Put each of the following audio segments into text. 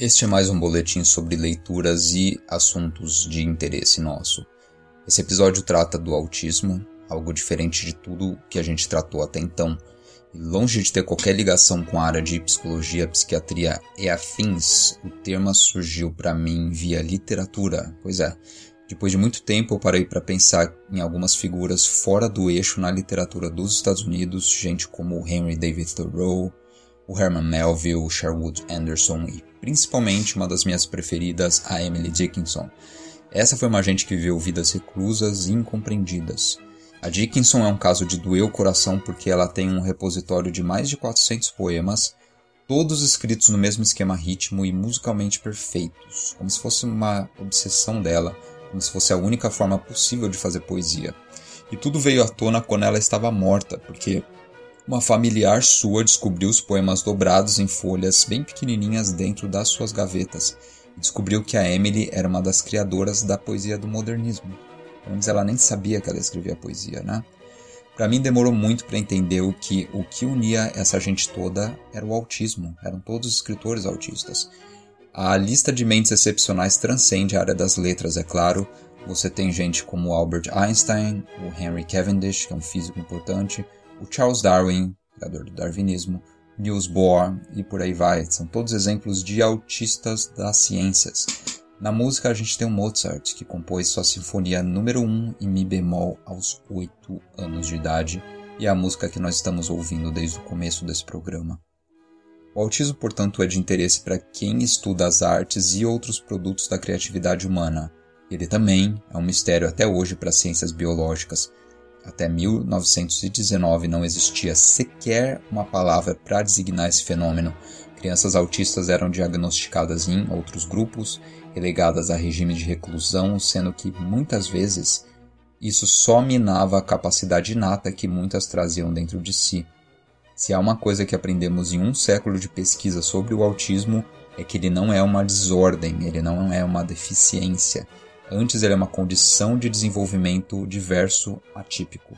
Este é mais um boletim sobre leituras e assuntos de interesse nosso. Esse episódio trata do autismo, algo diferente de tudo que a gente tratou até então. E longe de ter qualquer ligação com a área de psicologia, psiquiatria e afins, o termo surgiu para mim via literatura. Pois é, depois de muito tempo eu parei para pensar em algumas figuras fora do eixo na literatura dos Estados Unidos, gente como Henry David Thoreau, o Herman Melville, o Sherwood Anderson e principalmente uma das minhas preferidas, a Emily Dickinson. Essa foi uma gente que viveu vidas reclusas e incompreendidas. A Dickinson é um caso de doer o coração porque ela tem um repositório de mais de 400 poemas, todos escritos no mesmo esquema ritmo e musicalmente perfeitos, como se fosse uma obsessão dela, como se fosse a única forma possível de fazer poesia. E tudo veio à tona quando ela estava morta, porque uma familiar sua descobriu os poemas dobrados em folhas bem pequenininhas dentro das suas gavetas e descobriu que a Emily era uma das criadoras da poesia do modernismo. Antes ela nem sabia que ela escrevia poesia, né? Para mim demorou muito para entender o que o que unia essa gente toda era o autismo. Eram todos escritores autistas. A lista de mentes excepcionais transcende a área das letras, é claro. Você tem gente como Albert Einstein, o Henry Cavendish, que é um físico importante, o Charles Darwin, criador do darwinismo, Niels Bohr e por aí vai. São todos exemplos de autistas das ciências. Na música a gente tem o Mozart, que compôs sua sinfonia número 1 em mi bemol aos 8 anos de idade, e é a música que nós estamos ouvindo desde o começo desse programa. O autismo, portanto, é de interesse para quem estuda as artes e outros produtos da criatividade humana. Ele também é um mistério até hoje para as ciências biológicas, até 1919 não existia sequer uma palavra para designar esse fenômeno. Crianças autistas eram diagnosticadas em outros grupos, relegadas a regime de reclusão, sendo que muitas vezes isso só minava a capacidade inata que muitas traziam dentro de si. Se há uma coisa que aprendemos em um século de pesquisa sobre o autismo, é que ele não é uma desordem, ele não é uma deficiência. Antes ele é uma condição de desenvolvimento diverso atípico.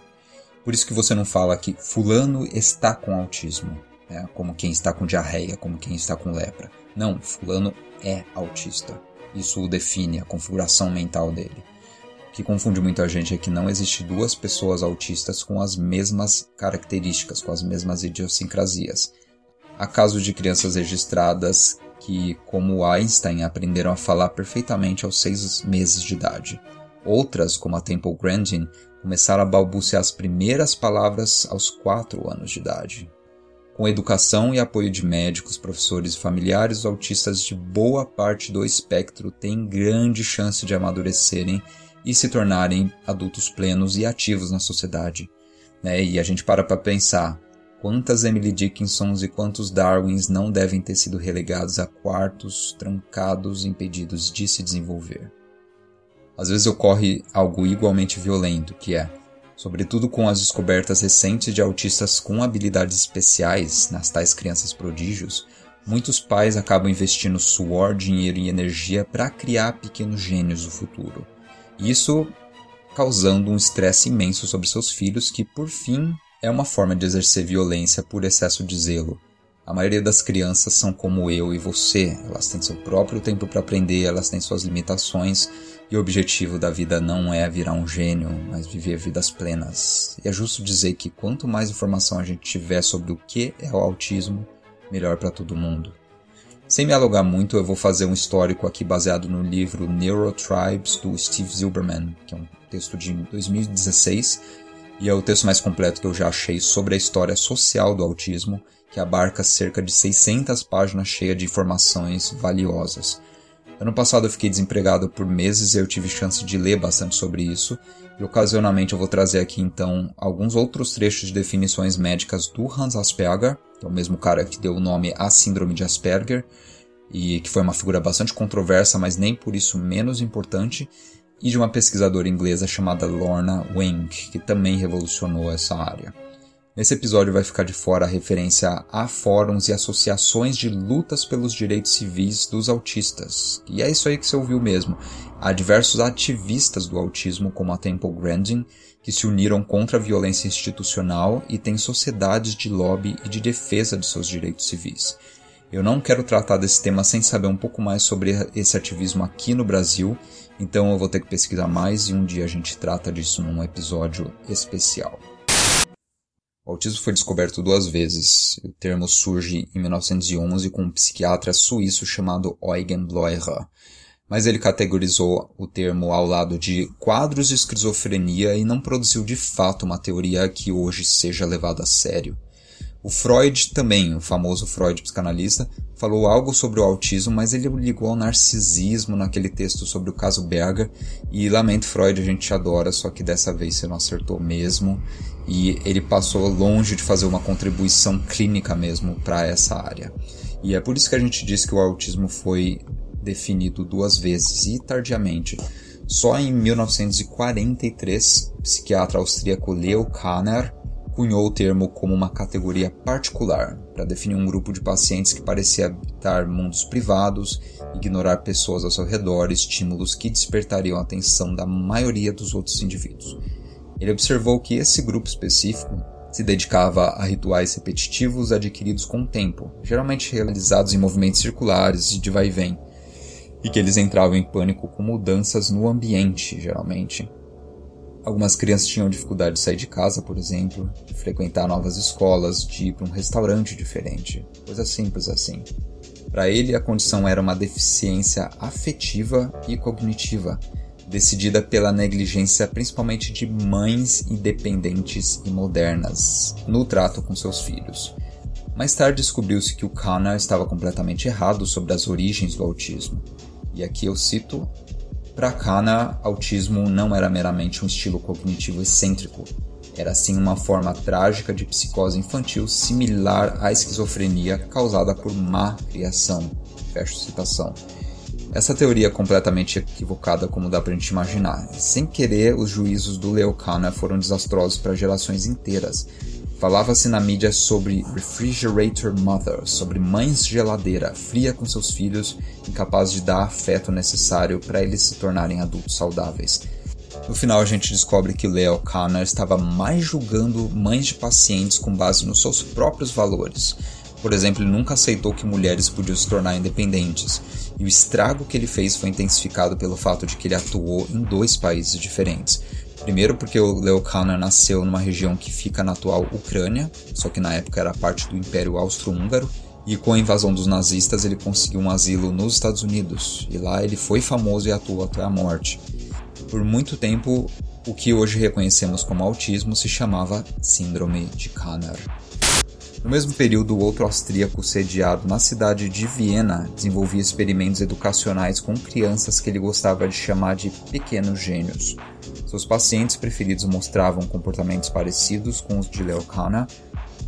Por isso que você não fala que fulano está com autismo, né? como quem está com diarreia, como quem está com lepra. Não, fulano é autista. Isso o define, a configuração mental dele. O que confunde muito a gente é que não existe duas pessoas autistas com as mesmas características, com as mesmas idiosincrasias. Há casos de crianças registradas que, como Einstein, aprenderam a falar perfeitamente aos seis meses de idade. Outras, como a Temple Grandin, começaram a balbuciar as primeiras palavras aos quatro anos de idade. Com educação e apoio de médicos, professores e familiares, os autistas de boa parte do espectro têm grande chance de amadurecerem e se tornarem adultos plenos e ativos na sociedade. Né? E a gente para para pensar, Quantas Emily Dickinsons e quantos Darwins não devem ter sido relegados a quartos trancados, impedidos de se desenvolver? Às vezes ocorre algo igualmente violento, que é, sobretudo com as descobertas recentes de autistas com habilidades especiais, nas tais crianças prodígios, muitos pais acabam investindo suor, dinheiro e energia para criar pequenos gênios do futuro. Isso causando um estresse imenso sobre seus filhos que, por fim, é uma forma de exercer violência por excesso de zelo. A maioria das crianças são como eu e você, elas têm seu próprio tempo para aprender, elas têm suas limitações e o objetivo da vida não é virar um gênio, mas viver vidas plenas. E é justo dizer que quanto mais informação a gente tiver sobre o que é o autismo, melhor para todo mundo. Sem me alugar muito, eu vou fazer um histórico aqui baseado no livro Neurotribes do Steve Zilberman, que é um texto de 2016 e é o texto mais completo que eu já achei sobre a história social do autismo, que abarca cerca de 600 páginas cheias de informações valiosas. Ano passado eu fiquei desempregado por meses e eu tive chance de ler bastante sobre isso, e ocasionalmente eu vou trazer aqui então alguns outros trechos de definições médicas do Hans Asperger, que é o mesmo cara que deu o nome à Síndrome de Asperger, e que foi uma figura bastante controversa, mas nem por isso menos importante, e de uma pesquisadora inglesa chamada Lorna Wink, que também revolucionou essa área. Nesse episódio vai ficar de fora a referência a fóruns e associações de lutas pelos direitos civis dos autistas. E é isso aí que você ouviu mesmo. Há diversos ativistas do autismo, como a Temple Grandin, que se uniram contra a violência institucional e têm sociedades de lobby e de defesa de seus direitos civis. Eu não quero tratar desse tema sem saber um pouco mais sobre esse ativismo aqui no Brasil, então eu vou ter que pesquisar mais e um dia a gente trata disso num episódio especial. O autismo foi descoberto duas vezes. O termo surge em 1911 com um psiquiatra suíço chamado Eugen Bleuler, mas ele categorizou o termo ao lado de quadros de esquizofrenia e não produziu de fato uma teoria que hoje seja levada a sério. O Freud também, o famoso Freud psicanalista, falou algo sobre o autismo, mas ele ligou ao narcisismo naquele texto sobre o caso Berger. E lamento Freud, a gente te adora, só que dessa vez você não acertou mesmo. E ele passou longe de fazer uma contribuição clínica mesmo para essa área. E é por isso que a gente diz que o autismo foi definido duas vezes e tardiamente. Só em 1943, o psiquiatra austríaco Leo Kanner cunhou o termo como uma categoria particular para definir um grupo de pacientes que parecia habitar mundos privados, ignorar pessoas ao seu redor, estímulos que despertariam a atenção da maioria dos outros indivíduos. Ele observou que esse grupo específico se dedicava a rituais repetitivos adquiridos com o tempo, geralmente realizados em movimentos circulares e de vai e vem, e que eles entravam em pânico com mudanças no ambiente, geralmente, Algumas crianças tinham dificuldade de sair de casa, por exemplo, de frequentar novas escolas, de ir para um restaurante diferente, coisa simples assim. Para ele, a condição era uma deficiência afetiva e cognitiva, decidida pela negligência principalmente de mães independentes e modernas no trato com seus filhos. Mais tarde descobriu-se que o Kana estava completamente errado sobre as origens do autismo. E aqui eu cito para Kana, autismo não era meramente um estilo cognitivo excêntrico, era sim uma forma trágica de psicose infantil similar à esquizofrenia causada por má criação. Fecho citação. Essa teoria é completamente equivocada, como dá pra gente imaginar. Sem querer, os juízos do Leo Kana foram desastrosos para gerações inteiras, Falava-se na mídia sobre refrigerator mother, sobre mães geladeira, fria com seus filhos, incapazes de dar afeto necessário para eles se tornarem adultos saudáveis. No final, a gente descobre que Leo Kanner estava mais julgando mães de pacientes com base nos seus próprios valores. Por exemplo, ele nunca aceitou que mulheres podiam se tornar independentes, e o estrago que ele fez foi intensificado pelo fato de que ele atuou em dois países diferentes Primeiro porque o Leo Kanner nasceu numa região que fica na atual Ucrânia, só que na época era parte do Império Austro-Húngaro, e com a invasão dos nazistas ele conseguiu um asilo nos Estados Unidos, e lá ele foi famoso e atuou até a morte. Por muito tempo, o que hoje reconhecemos como autismo se chamava Síndrome de Kanner. No mesmo período, outro austríaco sediado na cidade de Viena desenvolvia experimentos educacionais com crianças que ele gostava de chamar de pequenos gênios. Seus pacientes preferidos mostravam comportamentos parecidos com os de Leucana,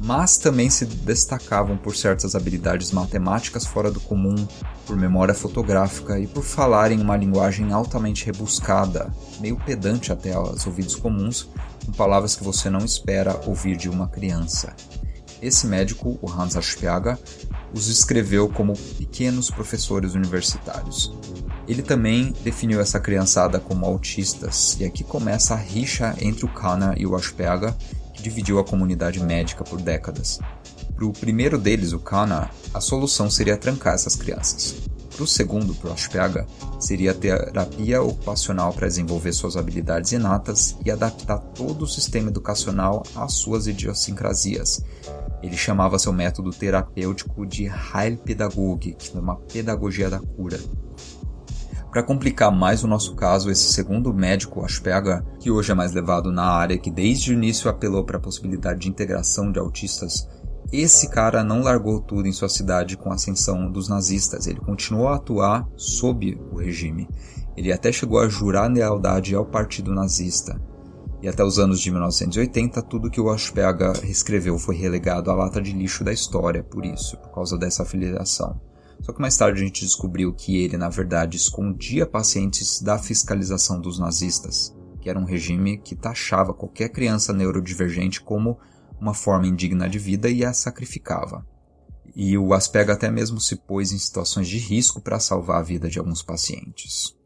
mas também se destacavam por certas habilidades matemáticas fora do comum, por memória fotográfica e por falarem uma linguagem altamente rebuscada, meio pedante até aos ouvidos comuns, com palavras que você não espera ouvir de uma criança. Esse médico, o Hans Asperger, os escreveu como pequenos professores universitários. Ele também definiu essa criançada como autistas, e aqui começa a rixa entre o Kana e o Asperger, que dividiu a comunidade médica por décadas. Para o primeiro deles, o Kana, a solução seria trancar essas crianças. Para o segundo, para o Asperger, seria terapia ocupacional para desenvolver suas habilidades inatas e adaptar todo o sistema educacional às suas idiosincrasias. Ele chamava seu método terapêutico de Heilpädagogik, que é uma pedagogia da cura. Para complicar mais o nosso caso, esse segundo médico, Asperger, que hoje é mais levado na área que desde o início apelou para a possibilidade de integração de autistas, esse cara não largou tudo em sua cidade com a ascensão dos nazistas, ele continuou a atuar sob o regime. Ele até chegou a jurar lealdade ao partido nazista. E até os anos de 1980, tudo que o Asperger escreveu foi relegado à lata de lixo da história por isso, por causa dessa afiliação. Só que mais tarde a gente descobriu que ele, na verdade, escondia pacientes da fiscalização dos nazistas, que era um regime que taxava qualquer criança neurodivergente como uma forma indigna de vida e a sacrificava. E o Aspega até mesmo se pôs em situações de risco para salvar a vida de alguns pacientes.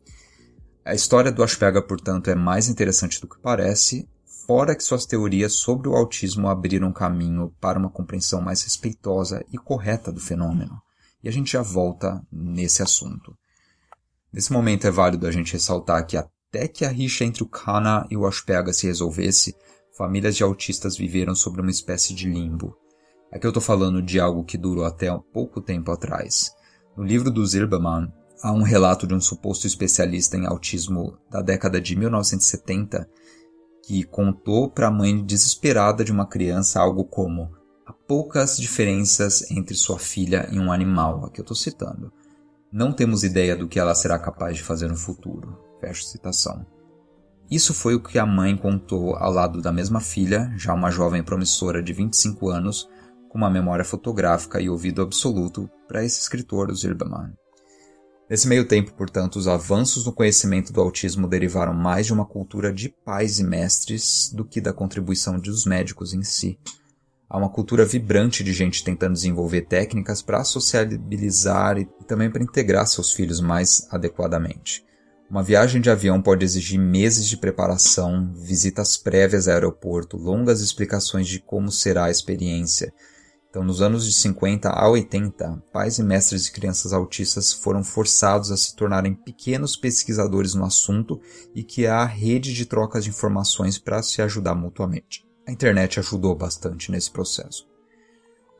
A história do Asperger, portanto, é mais interessante do que parece, fora que suas teorias sobre o autismo abriram caminho para uma compreensão mais respeitosa e correta do fenômeno e a gente já volta nesse assunto. Nesse momento é válido a gente ressaltar que até que a rixa entre o Kana e o Asperger se resolvesse, famílias de autistas viveram sobre uma espécie de limbo. Aqui eu estou falando de algo que durou até pouco tempo atrás. No livro do Zilberman, há um relato de um suposto especialista em autismo da década de 1970 que contou para a mãe desesperada de uma criança algo como há poucas diferenças entre sua filha e um animal, aqui eu estou citando. Não temos ideia do que ela será capaz de fazer no futuro. Fecho citação. Isso foi o que a mãe contou ao lado da mesma filha, já uma jovem promissora de 25 anos, com uma memória fotográfica e ouvido absoluto para esse escritor, Zilberman. Nesse meio tempo, portanto, os avanços no conhecimento do autismo derivaram mais de uma cultura de pais e mestres do que da contribuição dos médicos em si. Há uma cultura vibrante de gente tentando desenvolver técnicas para sociabilizar e também para integrar seus filhos mais adequadamente. Uma viagem de avião pode exigir meses de preparação, visitas prévias ao aeroporto, longas explicações de como será a experiência. Então, nos anos de 50 a 80, pais e mestres de crianças autistas foram forçados a se tornarem pequenos pesquisadores no assunto e que há rede de trocas de informações para se ajudar mutuamente. A internet ajudou bastante nesse processo.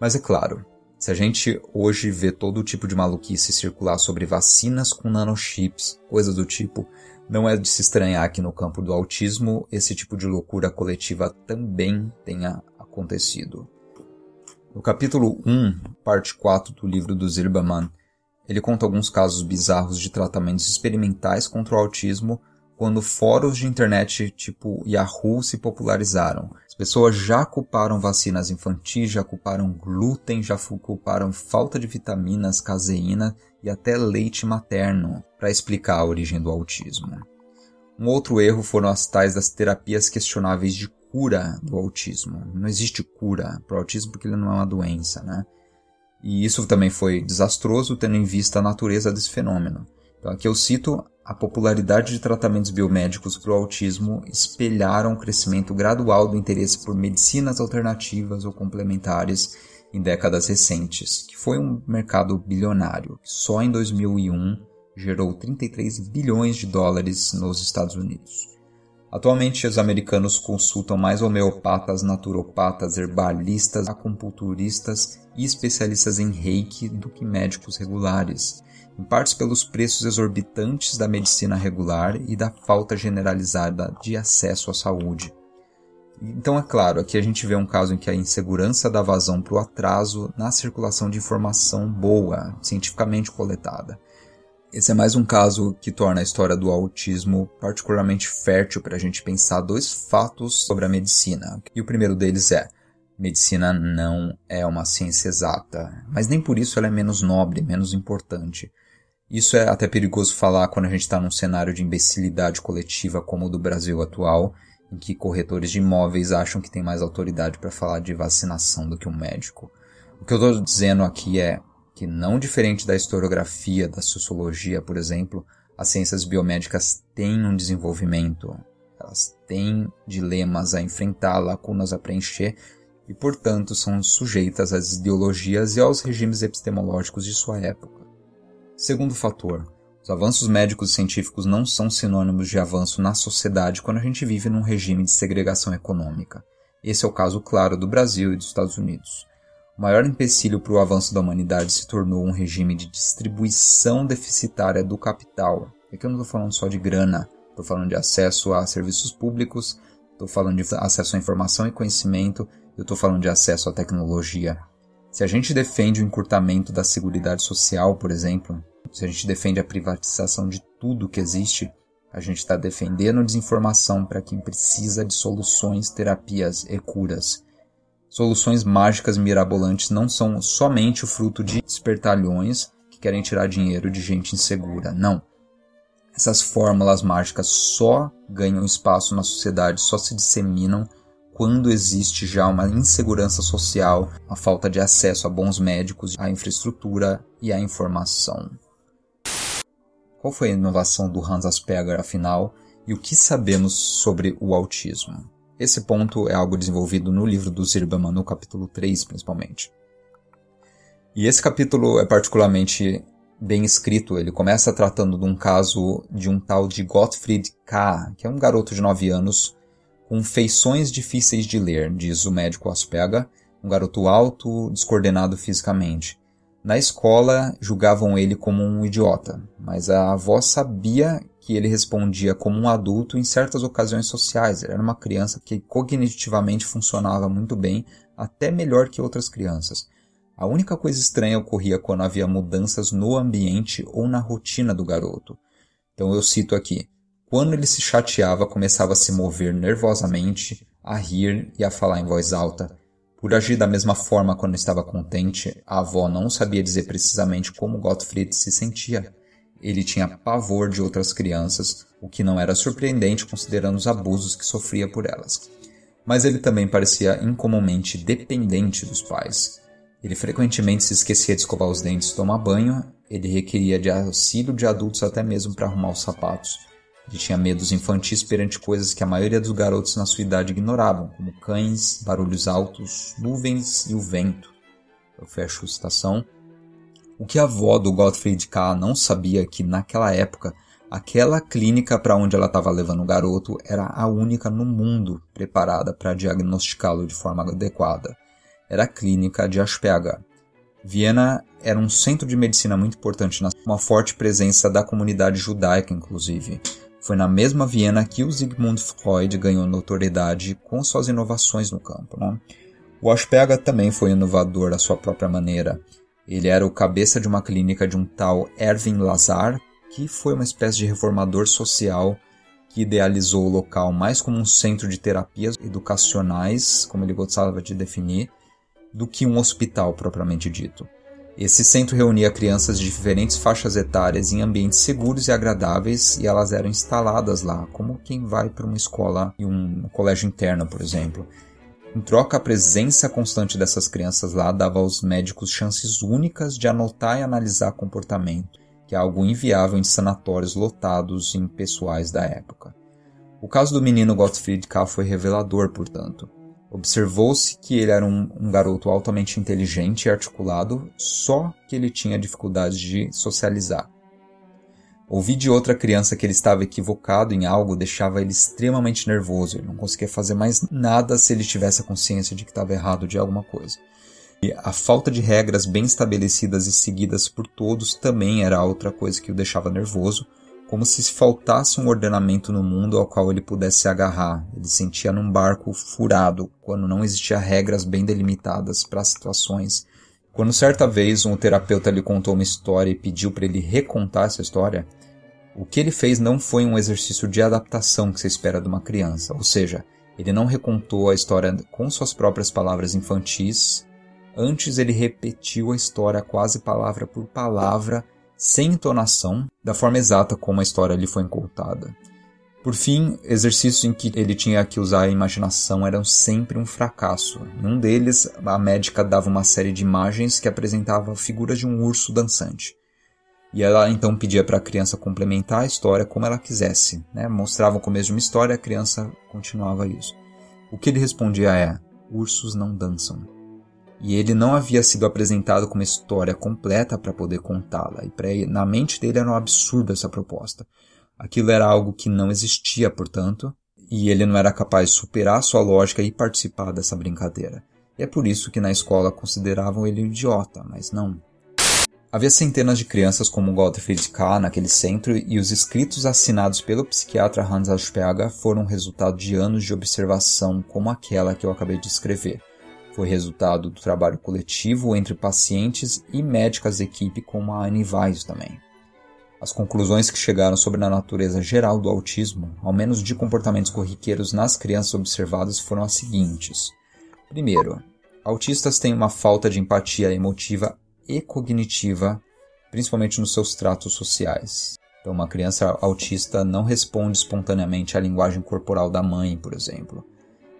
Mas é claro, se a gente hoje vê todo tipo de maluquice circular sobre vacinas com nanochips, coisas do tipo, não é de se estranhar que no campo do autismo esse tipo de loucura coletiva também tenha acontecido. No capítulo 1, parte 4 do livro do Zilberman, ele conta alguns casos bizarros de tratamentos experimentais contra o autismo quando fóruns de internet tipo Yahoo se popularizaram. As pessoas já culparam vacinas infantis, já culparam glúten, já culparam falta de vitaminas, caseína e até leite materno para explicar a origem do autismo. Um outro erro foram as tais das terapias questionáveis de cura do autismo. Não existe cura para o autismo porque ele não é uma doença, né? E isso também foi desastroso tendo em vista a natureza desse fenômeno. Então aqui eu cito a popularidade de tratamentos biomédicos para o autismo espelharam o crescimento gradual do interesse por medicinas alternativas ou complementares em décadas recentes, que foi um mercado bilionário, que só em 2001 gerou 33 bilhões de dólares nos Estados Unidos. Atualmente, os americanos consultam mais homeopatas, naturopatas, herbalistas, acupunturistas e especialistas em reiki do que médicos regulares, em partes pelos preços exorbitantes da medicina regular e da falta generalizada de acesso à saúde. Então, é claro, aqui a gente vê um caso em que a insegurança dá vazão para o atraso na circulação de informação boa, cientificamente coletada. Esse é mais um caso que torna a história do autismo particularmente fértil para a gente pensar dois fatos sobre a medicina. E o primeiro deles é: medicina não é uma ciência exata, mas nem por isso ela é menos nobre, menos importante. Isso é até perigoso falar quando a gente está num cenário de imbecilidade coletiva como o do Brasil atual, em que corretores de imóveis acham que tem mais autoridade para falar de vacinação do que um médico. O que eu estou dizendo aqui é que, não diferente da historiografia, da sociologia, por exemplo, as ciências biomédicas têm um desenvolvimento, elas têm dilemas a enfrentar, lacunas a preencher e, portanto, são sujeitas às ideologias e aos regimes epistemológicos de sua época. Segundo fator, os avanços médicos e científicos não são sinônimos de avanço na sociedade quando a gente vive num regime de segregação econômica. Esse é o caso claro do Brasil e dos Estados Unidos. O maior empecilho para o avanço da humanidade se tornou um regime de distribuição deficitária do capital. Aqui eu não estou falando só de grana, estou falando de acesso a serviços públicos, estou falando de acesso à informação e conhecimento, eu estou falando de acesso à tecnologia. Se a gente defende o encurtamento da seguridade social, por exemplo, se a gente defende a privatização de tudo que existe, a gente está defendendo desinformação para quem precisa de soluções, terapias e curas. Soluções mágicas mirabolantes não são somente o fruto de espertalhões que querem tirar dinheiro de gente insegura. Não. Essas fórmulas mágicas só ganham espaço na sociedade, só se disseminam quando existe já uma insegurança social, a falta de acesso a bons médicos, à infraestrutura e à informação. Qual foi a inovação do Hans Asperger, afinal, e o que sabemos sobre o autismo? Esse ponto é algo desenvolvido no livro do Zirbaman, no capítulo 3, principalmente. E esse capítulo é particularmente bem escrito. Ele começa tratando de um caso de um tal de Gottfried K., que é um garoto de 9 anos com feições difíceis de ler, diz o médico Asperger, um garoto alto, descoordenado fisicamente. Na escola, julgavam ele como um idiota, mas a avó sabia que ele respondia como um adulto em certas ocasiões sociais. Ele era uma criança que cognitivamente funcionava muito bem, até melhor que outras crianças. A única coisa estranha ocorria quando havia mudanças no ambiente ou na rotina do garoto. Então eu cito aqui: quando ele se chateava, começava a se mover nervosamente, a rir e a falar em voz alta. Por agir da mesma forma quando estava contente, a avó não sabia dizer precisamente como Gottfried se sentia. Ele tinha pavor de outras crianças, o que não era surpreendente considerando os abusos que sofria por elas. Mas ele também parecia incomumente dependente dos pais. Ele frequentemente se esquecia de escovar os dentes e tomar banho, ele requeria de auxílio de adultos até mesmo para arrumar os sapatos. Ele tinha medos infantis perante coisas que a maioria dos garotos na sua idade ignoravam, como cães, barulhos altos, nuvens e o vento. Eu fecho a citação. O que a avó do Gottfried K. não sabia é que, naquela época, aquela clínica para onde ela estava levando o garoto era a única no mundo preparada para diagnosticá-lo de forma adequada. Era a clínica de Asperger. Viena era um centro de medicina muito importante, uma forte presença da comunidade judaica, inclusive. Foi na mesma Viena que o Sigmund Freud ganhou notoriedade com suas inovações no campo. Né? O Asperger também foi inovador à sua própria maneira. Ele era o cabeça de uma clínica de um tal Erwin Lazar, que foi uma espécie de reformador social que idealizou o local mais como um centro de terapias educacionais, como ele gostava de definir, do que um hospital propriamente dito. Esse centro reunia crianças de diferentes faixas etárias em ambientes seguros e agradáveis e elas eram instaladas lá, como quem vai para uma escola e um colégio interno, por exemplo. Em troca, a presença constante dessas crianças lá dava aos médicos chances únicas de anotar e analisar comportamento, que é algo inviável em sanatórios lotados em pessoais da época. O caso do menino Gottfried K. foi revelador, portanto. Observou-se que ele era um, um, garoto altamente inteligente e articulado, só que ele tinha dificuldades de socializar. Ouvir de outra criança que ele estava equivocado em algo deixava ele extremamente nervoso. Ele não conseguia fazer mais nada se ele tivesse a consciência de que estava errado de alguma coisa. E a falta de regras bem estabelecidas e seguidas por todos também era outra coisa que o deixava nervoso, como se faltasse um ordenamento no mundo ao qual ele pudesse se agarrar. Ele sentia num barco furado, quando não existia regras bem delimitadas para situações. Quando certa vez um terapeuta lhe contou uma história e pediu para ele recontar essa história, o que ele fez não foi um exercício de adaptação que se espera de uma criança, ou seja, ele não recontou a história com suas próprias palavras infantis, antes ele repetiu a história quase palavra por palavra sem entonação, da forma exata como a história lhe foi contada. Por fim, exercícios em que ele tinha que usar a imaginação eram sempre um fracasso. Em um deles, a médica dava uma série de imagens que apresentavam a figura de um urso dançante. E ela então pedia para a criança complementar a história como ela quisesse. Né? Mostrava o começo de uma história a criança continuava isso. O que ele respondia é: ursos não dançam e ele não havia sido apresentado com uma história completa para poder contá-la, e pra, na mente dele era um absurdo essa proposta. Aquilo era algo que não existia, portanto, e ele não era capaz de superar sua lógica e participar dessa brincadeira. E é por isso que na escola consideravam ele um idiota, mas não. Havia centenas de crianças como Gottfried K. naquele centro e os escritos assinados pelo psiquiatra Hans Asperger foram resultado de anos de observação como aquela que eu acabei de escrever foi resultado do trabalho coletivo entre pacientes e médicas da equipe, como a Anne Weiss também. As conclusões que chegaram sobre a natureza geral do autismo, ao menos de comportamentos corriqueiros nas crianças observadas, foram as seguintes. Primeiro, autistas têm uma falta de empatia emotiva e cognitiva, principalmente nos seus tratos sociais. Então, uma criança autista não responde espontaneamente à linguagem corporal da mãe, por exemplo.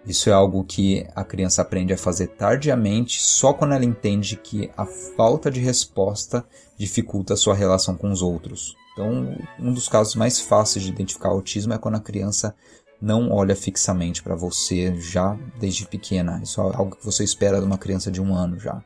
Isso é algo que a criança aprende a fazer tardiamente, só quando ela entende que a falta de resposta dificulta a sua relação com os outros. Então, um dos casos mais fáceis de identificar autismo é quando a criança não olha fixamente para você já desde pequena. Isso é algo que você espera de uma criança de um ano já.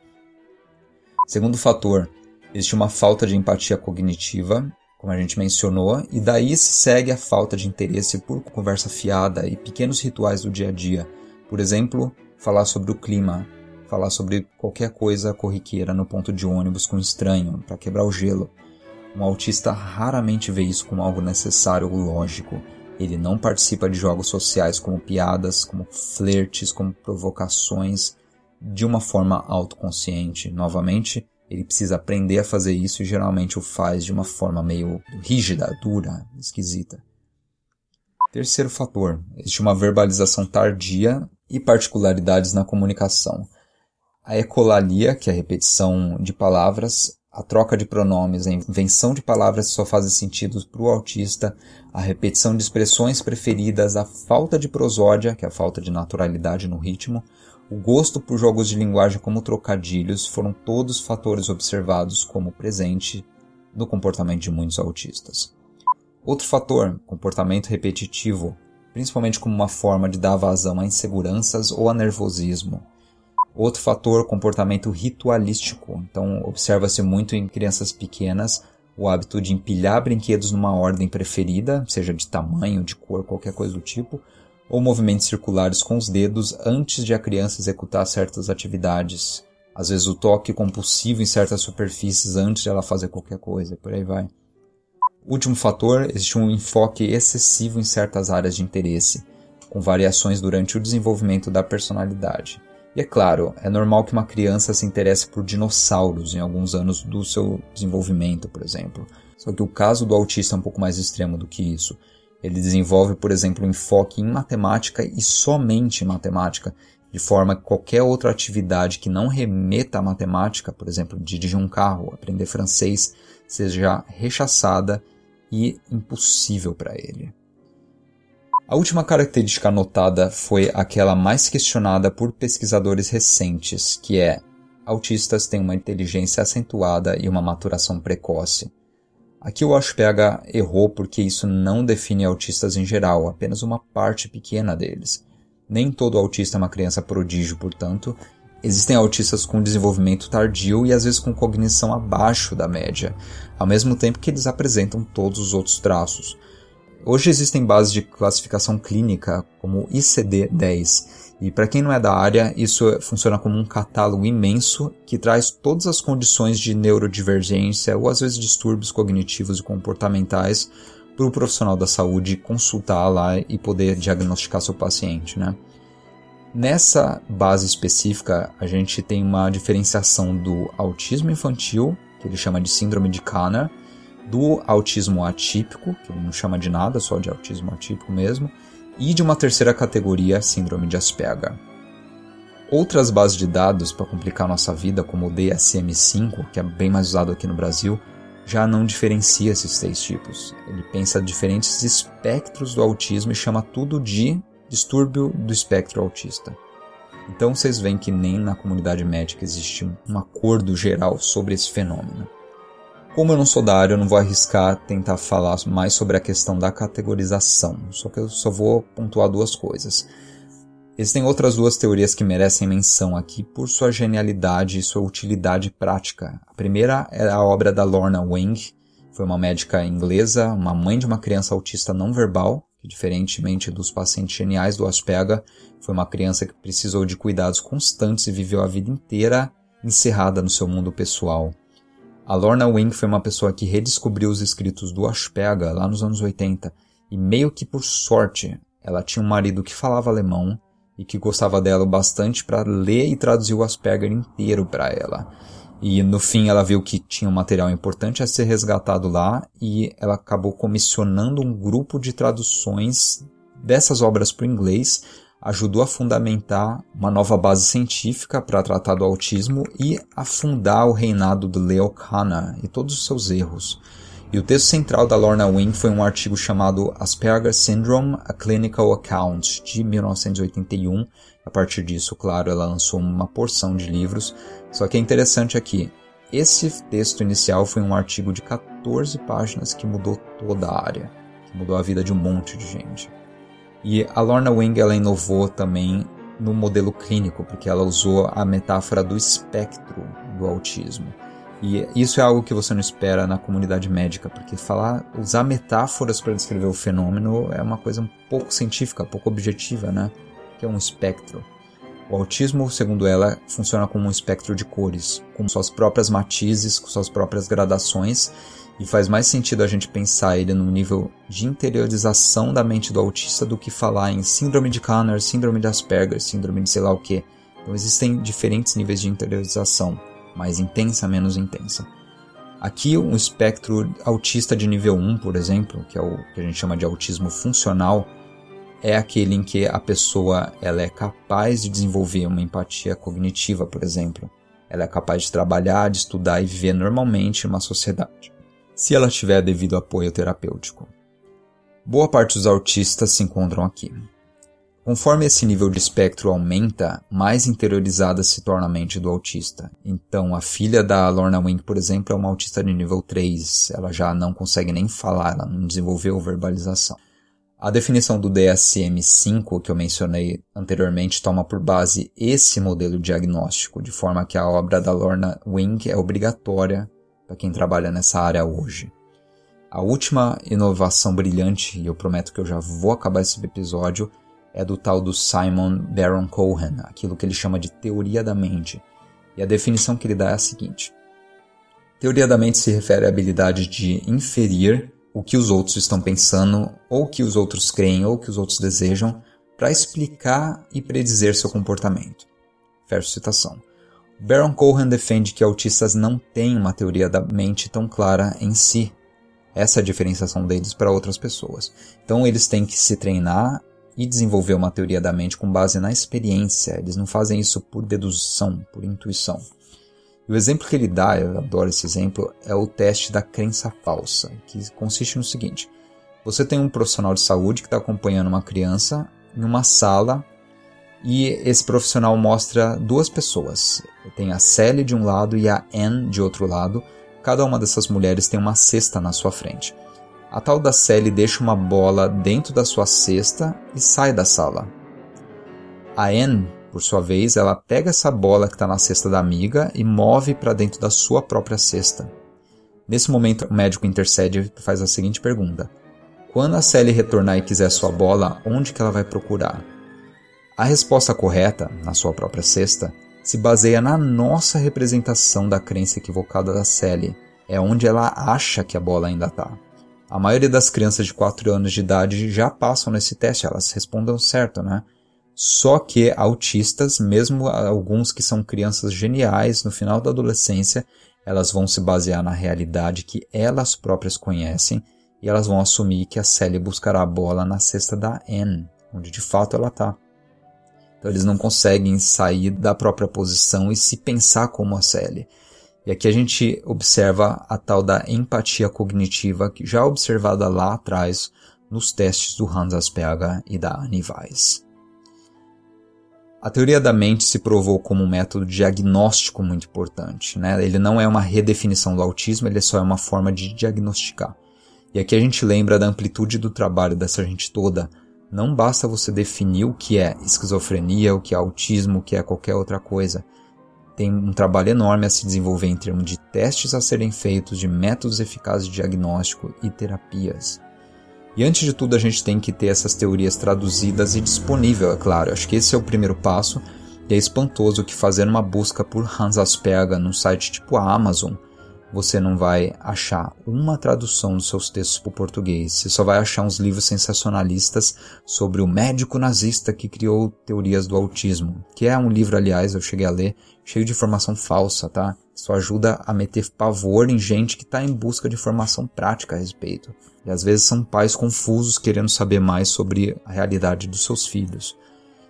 Segundo fator, existe uma falta de empatia cognitiva, como a gente mencionou, e daí se segue a falta de interesse por conversa fiada e pequenos rituais do dia a dia. Por exemplo, falar sobre o clima, falar sobre qualquer coisa corriqueira no ponto de ônibus com um estranho, para quebrar o gelo. Um autista raramente vê isso como algo necessário ou lógico. Ele não participa de jogos sociais como piadas, como flertes, como provocações, de uma forma autoconsciente. Novamente, ele precisa aprender a fazer isso e geralmente o faz de uma forma meio rígida, dura, esquisita. Terceiro fator: existe uma verbalização tardia e particularidades na comunicação. A ecolalia, que é a repetição de palavras, a troca de pronomes, a invenção de palavras que só fazem sentido para o autista, a repetição de expressões preferidas, a falta de prosódia, que é a falta de naturalidade no ritmo, o gosto por jogos de linguagem como trocadilhos foram todos fatores observados como presente no comportamento de muitos autistas. Outro fator, comportamento repetitivo, principalmente como uma forma de dar vazão a inseguranças ou a nervosismo. Outro fator, comportamento ritualístico. Então, observa-se muito em crianças pequenas o hábito de empilhar brinquedos numa ordem preferida, seja de tamanho, de cor, qualquer coisa do tipo, ou movimentos circulares com os dedos antes de a criança executar certas atividades. Às vezes o toque compulsivo em certas superfícies antes de ela fazer qualquer coisa, por aí vai. Último fator, existe um enfoque excessivo em certas áreas de interesse, com variações durante o desenvolvimento da personalidade. E é claro, é normal que uma criança se interesse por dinossauros em alguns anos do seu desenvolvimento, por exemplo. Só que o caso do autista é um pouco mais extremo do que isso. Ele desenvolve, por exemplo, um enfoque em matemática e somente matemática, de forma que qualquer outra atividade que não remeta à matemática, por exemplo, dirigir um carro, aprender francês, seja rechaçada e impossível para ele. A última característica anotada foi aquela mais questionada por pesquisadores recentes, que é autistas têm uma inteligência acentuada e uma maturação precoce. Aqui o Ashpega errou porque isso não define autistas em geral, apenas uma parte pequena deles. Nem todo autista é uma criança prodígio, portanto, existem autistas com desenvolvimento tardio e às vezes com cognição abaixo da média, ao mesmo tempo que eles apresentam todos os outros traços. Hoje existem bases de classificação clínica como ICD-10, e para quem não é da área, isso funciona como um catálogo imenso que traz todas as condições de neurodivergência ou às vezes distúrbios cognitivos e comportamentais para o profissional da saúde consultar lá e poder diagnosticar seu paciente, né? Nessa base específica, a gente tem uma diferenciação do autismo infantil, que ele chama de síndrome de Kanner, do autismo atípico, que ele não chama de nada, só de autismo atípico mesmo, e de uma terceira categoria, síndrome de Asperger. Outras bases de dados para complicar nossa vida, como o DSM-5, que é bem mais usado aqui no Brasil, já não diferencia esses três tipos. Ele pensa diferentes espectros do autismo e chama tudo de distúrbio do espectro autista. Então vocês veem que nem na comunidade médica existe um acordo geral sobre esse fenômeno. Como eu não sou da área, eu não vou arriscar tentar falar mais sobre a questão da categorização, só que eu só vou pontuar duas coisas. Existem outras duas teorias que merecem menção aqui por sua genialidade e sua utilidade prática. A primeira é a obra da Lorna Wing, foi uma médica inglesa, uma mãe de uma criança autista não verbal, que diferentemente dos pacientes geniais do Asperger, foi uma criança que precisou de cuidados constantes e viveu a vida inteira encerrada no seu mundo pessoal. A Lorna Wing foi uma pessoa que redescobriu os escritos do Asperger lá nos anos 80 e meio que por sorte ela tinha um marido que falava alemão e que gostava dela bastante para ler e traduzir o Asperger inteiro para ela. E no fim ela viu que tinha um material importante a ser resgatado lá e ela acabou comissionando um grupo de traduções dessas obras para o inglês ajudou a fundamentar uma nova base científica para tratar do autismo e a fundar o reinado do Leo Kanner e todos os seus erros. E o texto central da Lorna Wing foi um artigo chamado Asperger Syndrome: A Clinical Account, de 1981. A partir disso, claro, ela lançou uma porção de livros. Só que é interessante aqui, esse texto inicial foi um artigo de 14 páginas que mudou toda a área, que mudou a vida de um monte de gente. E a Lorna Wing ela inovou também no modelo clínico, porque ela usou a metáfora do espectro do autismo. E isso é algo que você não espera na comunidade médica, porque falar, usar metáforas para descrever o fenômeno é uma coisa um pouco científica, pouco objetiva, né? Que é um espectro. O autismo, segundo ela, funciona como um espectro de cores, com suas próprias matizes, com suas próprias gradações, e faz mais sentido a gente pensar ele no nível de interiorização da mente do autista do que falar em síndrome de Kanner, síndrome de Asperger, síndrome de sei lá o que. Então existem diferentes níveis de interiorização mais intensa, menos intensa. Aqui, um espectro autista de nível 1, por exemplo, que é o que a gente chama de autismo funcional, é aquele em que a pessoa ela é capaz de desenvolver uma empatia cognitiva, por exemplo. Ela é capaz de trabalhar, de estudar e viver normalmente em uma sociedade, se ela tiver devido apoio terapêutico. Boa parte dos autistas se encontram aqui. Conforme esse nível de espectro aumenta, mais interiorizada se torna a mente do autista. Então, a filha da Lorna Wing, por exemplo, é uma autista de nível 3. Ela já não consegue nem falar, ela não desenvolveu verbalização. A definição do DSM-5 que eu mencionei anteriormente toma por base esse modelo diagnóstico, de forma que a obra da Lorna Wing é obrigatória para quem trabalha nessa área hoje. A última inovação brilhante, e eu prometo que eu já vou acabar esse episódio, é do tal do Simon Baron Cohen, aquilo que ele chama de teoria da mente. E a definição que ele dá é a seguinte: Teoria da mente se refere à habilidade de inferir o que os outros estão pensando, ou o que os outros creem, ou o que os outros desejam, para explicar e predizer seu comportamento. Fecha citação. Baron Cohen defende que autistas não têm uma teoria da mente tão clara em si. Essa é a diferenciação deles para outras pessoas. Então eles têm que se treinar e desenvolver uma teoria da mente com base na experiência. Eles não fazem isso por dedução, por intuição. O exemplo que ele dá, eu adoro esse exemplo, é o teste da crença falsa, que consiste no seguinte: você tem um profissional de saúde que está acompanhando uma criança em uma sala e esse profissional mostra duas pessoas. Tem a Sally de um lado e a Anne de outro lado. Cada uma dessas mulheres tem uma cesta na sua frente. A tal da Sally deixa uma bola dentro da sua cesta e sai da sala. A Anne por sua vez, ela pega essa bola que está na cesta da amiga e move para dentro da sua própria cesta. Nesse momento, o médico intercede e faz a seguinte pergunta: Quando a Sally retornar e quiser sua bola, onde que ela vai procurar? A resposta correta, na sua própria cesta, se baseia na nossa representação da crença equivocada da Sally. É onde ela acha que a bola ainda está. A maioria das crianças de 4 anos de idade já passam nesse teste, elas respondem certo, né? Só que autistas, mesmo alguns que são crianças geniais no final da adolescência, elas vão se basear na realidade que elas próprias conhecem e elas vão assumir que a Sally buscará a bola na cesta da Anne, onde de fato ela está. Então eles não conseguem sair da própria posição e se pensar como a Sally. E aqui a gente observa a tal da empatia cognitiva que já observada lá atrás nos testes do Hans Asperger e da Annie Weiss. A teoria da mente se provou como um método diagnóstico muito importante. Né? Ele não é uma redefinição do autismo, ele só é uma forma de diagnosticar. E aqui a gente lembra da amplitude do trabalho dessa gente toda. Não basta você definir o que é esquizofrenia, o que é autismo, o que é qualquer outra coisa. Tem um trabalho enorme a se desenvolver em termos de testes a serem feitos, de métodos eficazes de diagnóstico e terapias. E antes de tudo, a gente tem que ter essas teorias traduzidas e disponível, é claro. Acho que esse é o primeiro passo. E é espantoso que fazendo uma busca por Hans Asperger num site tipo a Amazon, você não vai achar uma tradução dos seus textos para o português. Você só vai achar uns livros sensacionalistas sobre o médico nazista que criou teorias do autismo. Que é um livro, aliás, eu cheguei a ler, cheio de informação falsa, tá? Isso ajuda a meter pavor em gente que está em busca de informação prática a respeito. E às vezes são pais confusos querendo saber mais sobre a realidade dos seus filhos.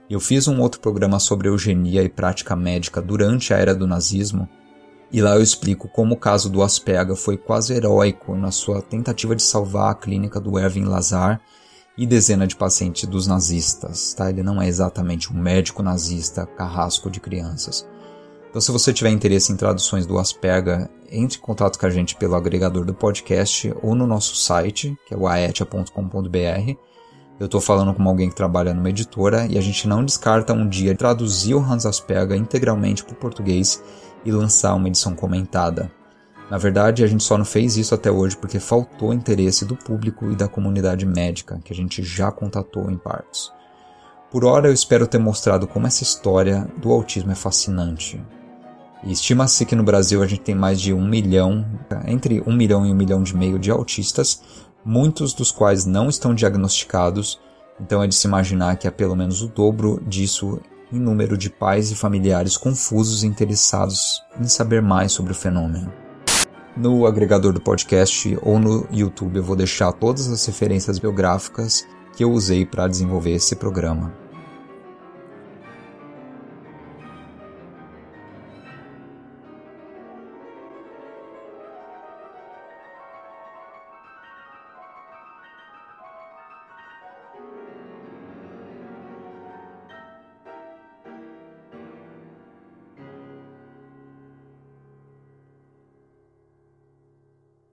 Eu fiz um outro programa sobre eugenia e prática médica durante a era do nazismo, e lá eu explico como o caso do Asperger foi quase heróico na sua tentativa de salvar a clínica do Erwin Lazar e dezena de pacientes dos nazistas. Tá? Ele não é exatamente um médico nazista carrasco de crianças. Então, se você tiver interesse em traduções do Asperger, entre em contato com a gente pelo agregador do podcast ou no nosso site, que é o aetia.com.br. Eu estou falando com alguém que trabalha numa editora e a gente não descarta um dia traduzir o Hans Asperger integralmente para o português e lançar uma edição comentada. Na verdade, a gente só não fez isso até hoje porque faltou interesse do público e da comunidade médica, que a gente já contatou em partes. Por hora, eu espero ter mostrado como essa história do autismo é fascinante. Estima-se que no Brasil a gente tem mais de um milhão, entre um milhão e um milhão e meio de autistas, muitos dos quais não estão diagnosticados, então é de se imaginar que há pelo menos o dobro disso em número de pais e familiares confusos e interessados em saber mais sobre o fenômeno. No agregador do podcast ou no YouTube eu vou deixar todas as referências biográficas que eu usei para desenvolver esse programa.